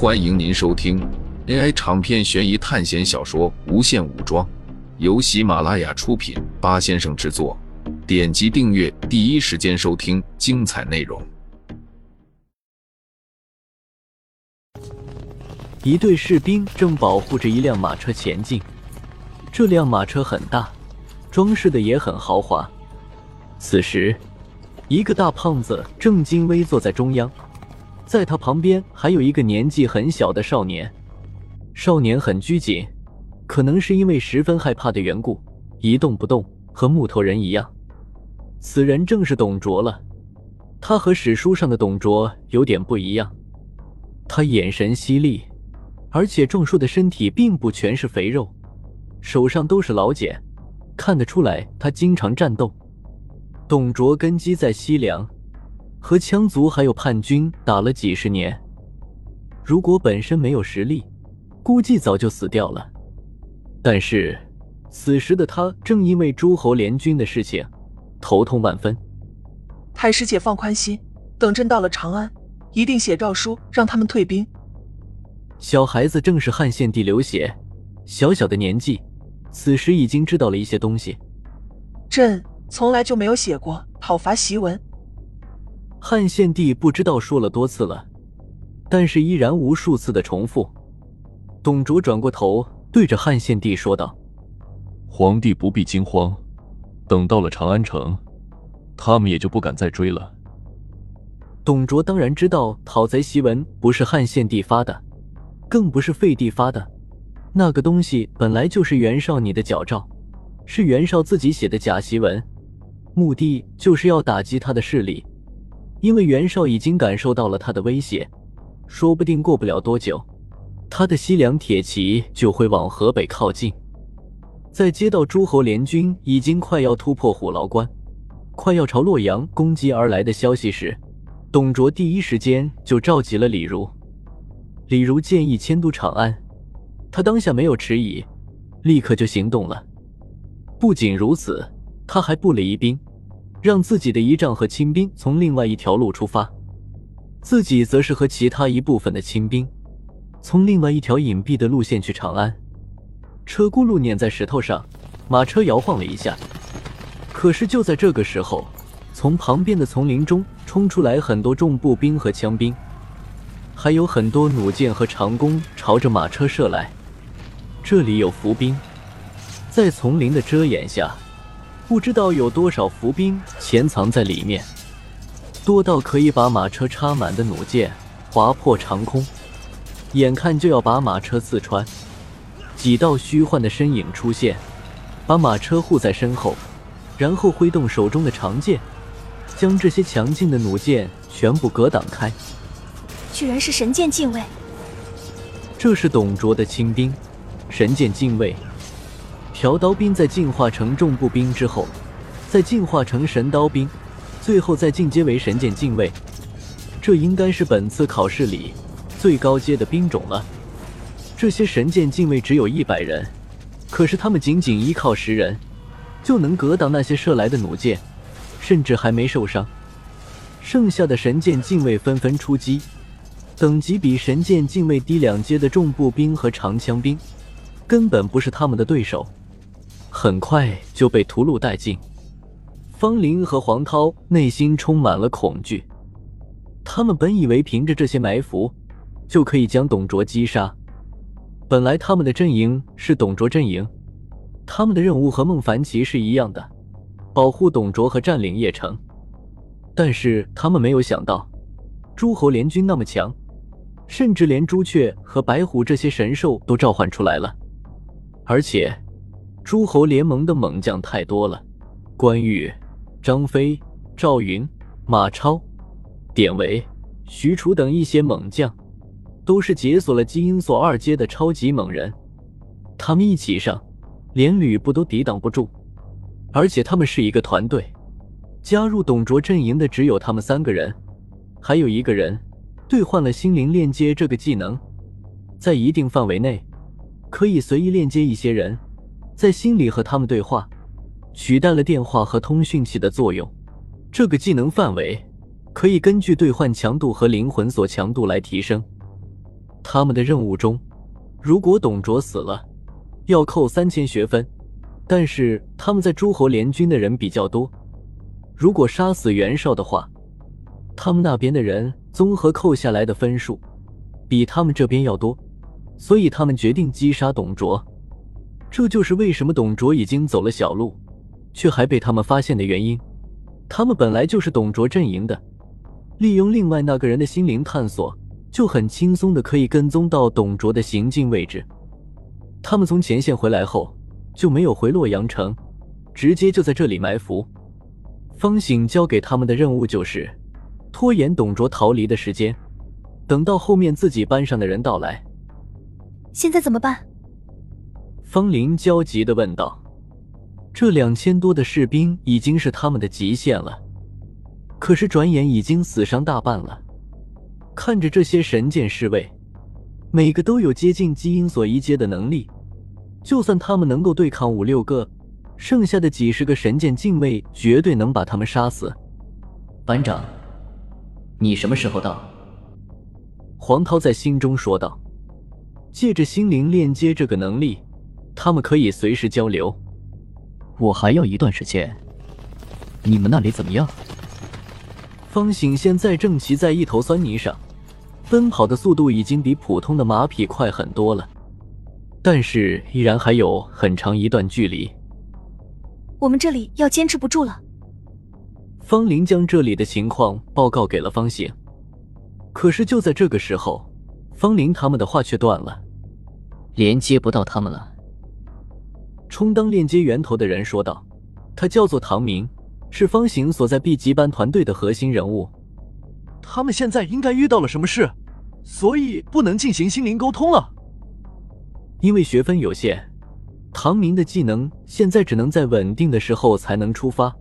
欢迎您收听 AI 长篇悬疑探险小说《无限武装》，由喜马拉雅出品，八先生制作。点击订阅，第一时间收听精彩内容。一队士兵正保护着一辆马车前进，这辆马车很大，装饰的也很豪华。此时，一个大胖子正襟危坐在中央。在他旁边还有一个年纪很小的少年，少年很拘谨，可能是因为十分害怕的缘故，一动不动，和木头人一样。此人正是董卓了。他和史书上的董卓有点不一样，他眼神犀利，而且壮硕的身体并不全是肥肉，手上都是老茧，看得出来他经常战斗。董卓根基在西凉。和羌族还有叛军打了几十年，如果本身没有实力，估计早就死掉了。但是此时的他正因为诸侯联军的事情头痛万分。太师姐放宽心，等朕到了长安，一定写诏书让他们退兵。小孩子正是汉献帝刘协，小小的年纪，此时已经知道了一些东西。朕从来就没有写过讨伐檄文。汉献帝不知道说了多次了，但是依然无数次的重复。董卓转过头，对着汉献帝说道：“皇帝不必惊慌，等到了长安城，他们也就不敢再追了。”董卓当然知道讨贼檄文不是汉献帝发的，更不是废帝发的，那个东西本来就是袁绍你的矫诏，是袁绍自己写的假檄文，目的就是要打击他的势力。因为袁绍已经感受到了他的威胁，说不定过不了多久，他的西凉铁骑就会往河北靠近。在接到诸侯联军已经快要突破虎牢关，快要朝洛阳攻击而来的消息时，董卓第一时间就召集了李儒。李儒建议迁都长安，他当下没有迟疑，立刻就行动了。不仅如此，他还布了疑兵。让自己的仪仗和亲兵从另外一条路出发，自己则是和其他一部分的亲兵，从另外一条隐蔽的路线去长安。车轱辘碾在石头上，马车摇晃了一下。可是就在这个时候，从旁边的丛林中冲出来很多重步兵和枪兵，还有很多弩箭和长弓朝着马车射来。这里有伏兵，在丛林的遮掩下。不知道有多少伏兵潜藏在里面，多到可以把马车插满的弩箭划破长空，眼看就要把马车刺穿。几道虚幻的身影出现，把马车护在身后，然后挥动手中的长剑，将这些强劲的弩箭全部格挡开。居然是神剑禁卫，这是董卓的亲兵，神剑禁卫。朴刀兵在进化成重步兵之后，再进化成神刀兵，最后再进阶为神剑禁卫。这应该是本次考试里最高阶的兵种了。这些神剑禁卫只有一百人，可是他们仅仅依靠十人，就能格挡那些射来的弩箭，甚至还没受伤。剩下的神剑禁卫纷纷出击，等级比神剑禁卫低两阶的重步兵和长枪兵，根本不是他们的对手。很快就被屠戮殆尽。方林和黄涛内心充满了恐惧，他们本以为凭着这些埋伏就可以将董卓击杀。本来他们的阵营是董卓阵营，他们的任务和孟凡奇是一样的，保护董卓和占领邺城。但是他们没有想到，诸侯联军那么强，甚至连朱雀和白虎这些神兽都召唤出来了，而且。诸侯联盟的猛将太多了，关羽、张飞、赵云、马超、典韦、许褚等一些猛将，都是解锁了基因锁二阶的超级猛人。他们一起上，连吕布都抵挡不住。而且他们是一个团队，加入董卓阵营的只有他们三个人，还有一个人兑换了心灵链接这个技能，在一定范围内可以随意链接一些人。在心里和他们对话，取代了电话和通讯器的作用。这个技能范围可以根据兑换强度和灵魂锁强度来提升。他们的任务中，如果董卓死了，要扣三千学分。但是他们在诸侯联军的人比较多，如果杀死袁绍的话，他们那边的人综合扣下来的分数比他们这边要多，所以他们决定击杀董卓。这就是为什么董卓已经走了小路，却还被他们发现的原因。他们本来就是董卓阵营的，利用另外那个人的心灵探索，就很轻松的可以跟踪到董卓的行进位置。他们从前线回来后。就没有回洛阳城，直接就在这里埋伏。方醒交给他们的任务就是拖延董卓逃离的时间，等到后面自己班上的人到来。现在怎么办？方林焦急的问道。这两千多的士兵已经是他们的极限了，可是转眼已经死伤大半了。看着这些神剑侍卫，每个都有接近基因所一阶的能力。就算他们能够对抗五六个，剩下的几十个神剑禁卫绝对能把他们杀死。班长，你什么时候到？黄涛在心中说道。借着心灵链接这个能力，他们可以随时交流。我还要一段时间。你们那里怎么样？方醒现在正骑在一头酸泥上，奔跑的速度已经比普通的马匹快很多了。但是依然还有很长一段距离，我们这里要坚持不住了。方林将这里的情况报告给了方醒，可是就在这个时候，方林他们的话却断了，连接不到他们了。充当链接源头的人说道：“他叫做唐明，是方形所在 B 级班团队的核心人物。他们现在应该遇到了什么事，所以不能进行心灵沟通了。”因为学分有限，唐明的技能现在只能在稳定的时候才能触发。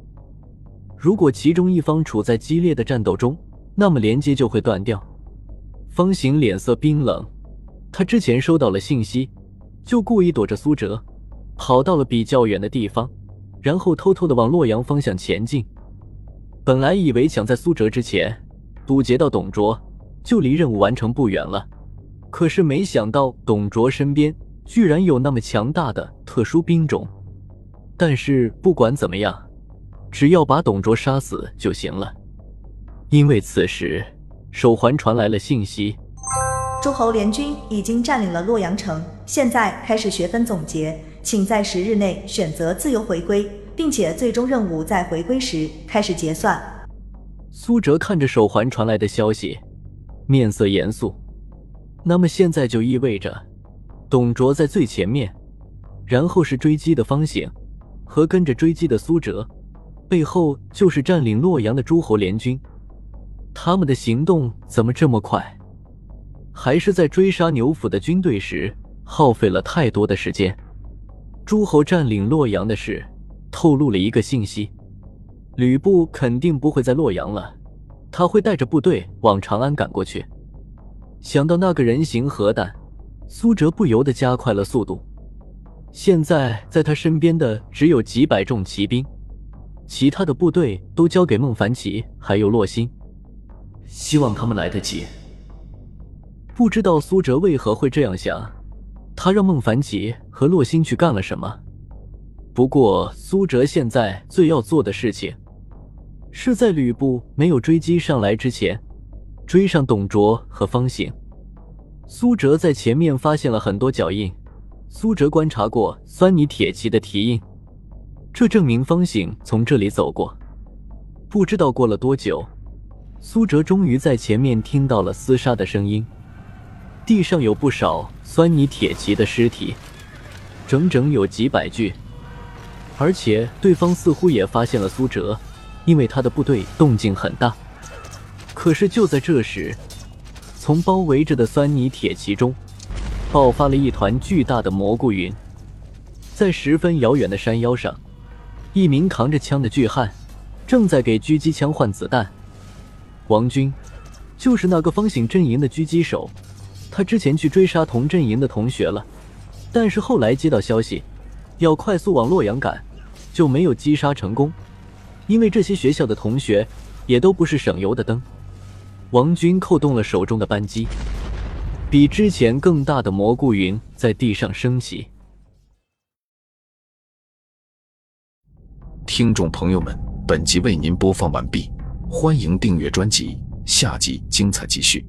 如果其中一方处在激烈的战斗中，那么连接就会断掉。方形脸色冰冷，他之前收到了信息，就故意躲着苏哲，跑到了比较远的地方，然后偷偷的往洛阳方向前进。本来以为抢在苏哲之前堵截到董卓，就离任务完成不远了，可是没想到董卓身边。居然有那么强大的特殊兵种，但是不管怎么样，只要把董卓杀死就行了。因为此时手环传来了信息：诸侯联军已经占领了洛阳城，现在开始学分总结，请在十日内选择自由回归，并且最终任务在回归时开始结算。苏哲看着手环传来的消息，面色严肃。那么现在就意味着。董卓在最前面，然后是追击的方醒和跟着追击的苏哲，背后就是占领洛阳的诸侯联军。他们的行动怎么这么快？还是在追杀牛府的军队时耗费了太多的时间？诸侯占领洛阳的事透露了一个信息：吕布肯定不会在洛阳了，他会带着部队往长安赶过去。想到那个人形核弹。苏哲不由得加快了速度。现在在他身边的只有几百众骑兵，其他的部队都交给孟凡奇还有洛心，希望他们来得及。不知道苏哲为何会这样想，他让孟凡奇和洛心去干了什么？不过苏哲现在最要做的事情，是在吕布没有追击上来之前，追上董卓和方醒。苏哲在前面发现了很多脚印，苏哲观察过酸泥铁骑的蹄印，这证明方醒从这里走过。不知道过了多久，苏哲终于在前面听到了厮杀的声音，地上有不少酸泥铁骑的尸体，整整有几百具，而且对方似乎也发现了苏哲，因为他的部队动静很大。可是就在这时，从包围着的酸泥铁骑中，爆发了一团巨大的蘑菇云。在十分遥远的山腰上，一名扛着枪的巨汉正在给狙击枪换子弹。王军，就是那个方醒阵营的狙击手，他之前去追杀同阵营的同学了，但是后来接到消息，要快速往洛阳赶，就没有击杀成功。因为这些学校的同学也都不是省油的灯。王军扣动了手中的扳机，比之前更大的蘑菇云在地上升起。听众朋友们，本集为您播放完毕，欢迎订阅专辑，下集精彩继续。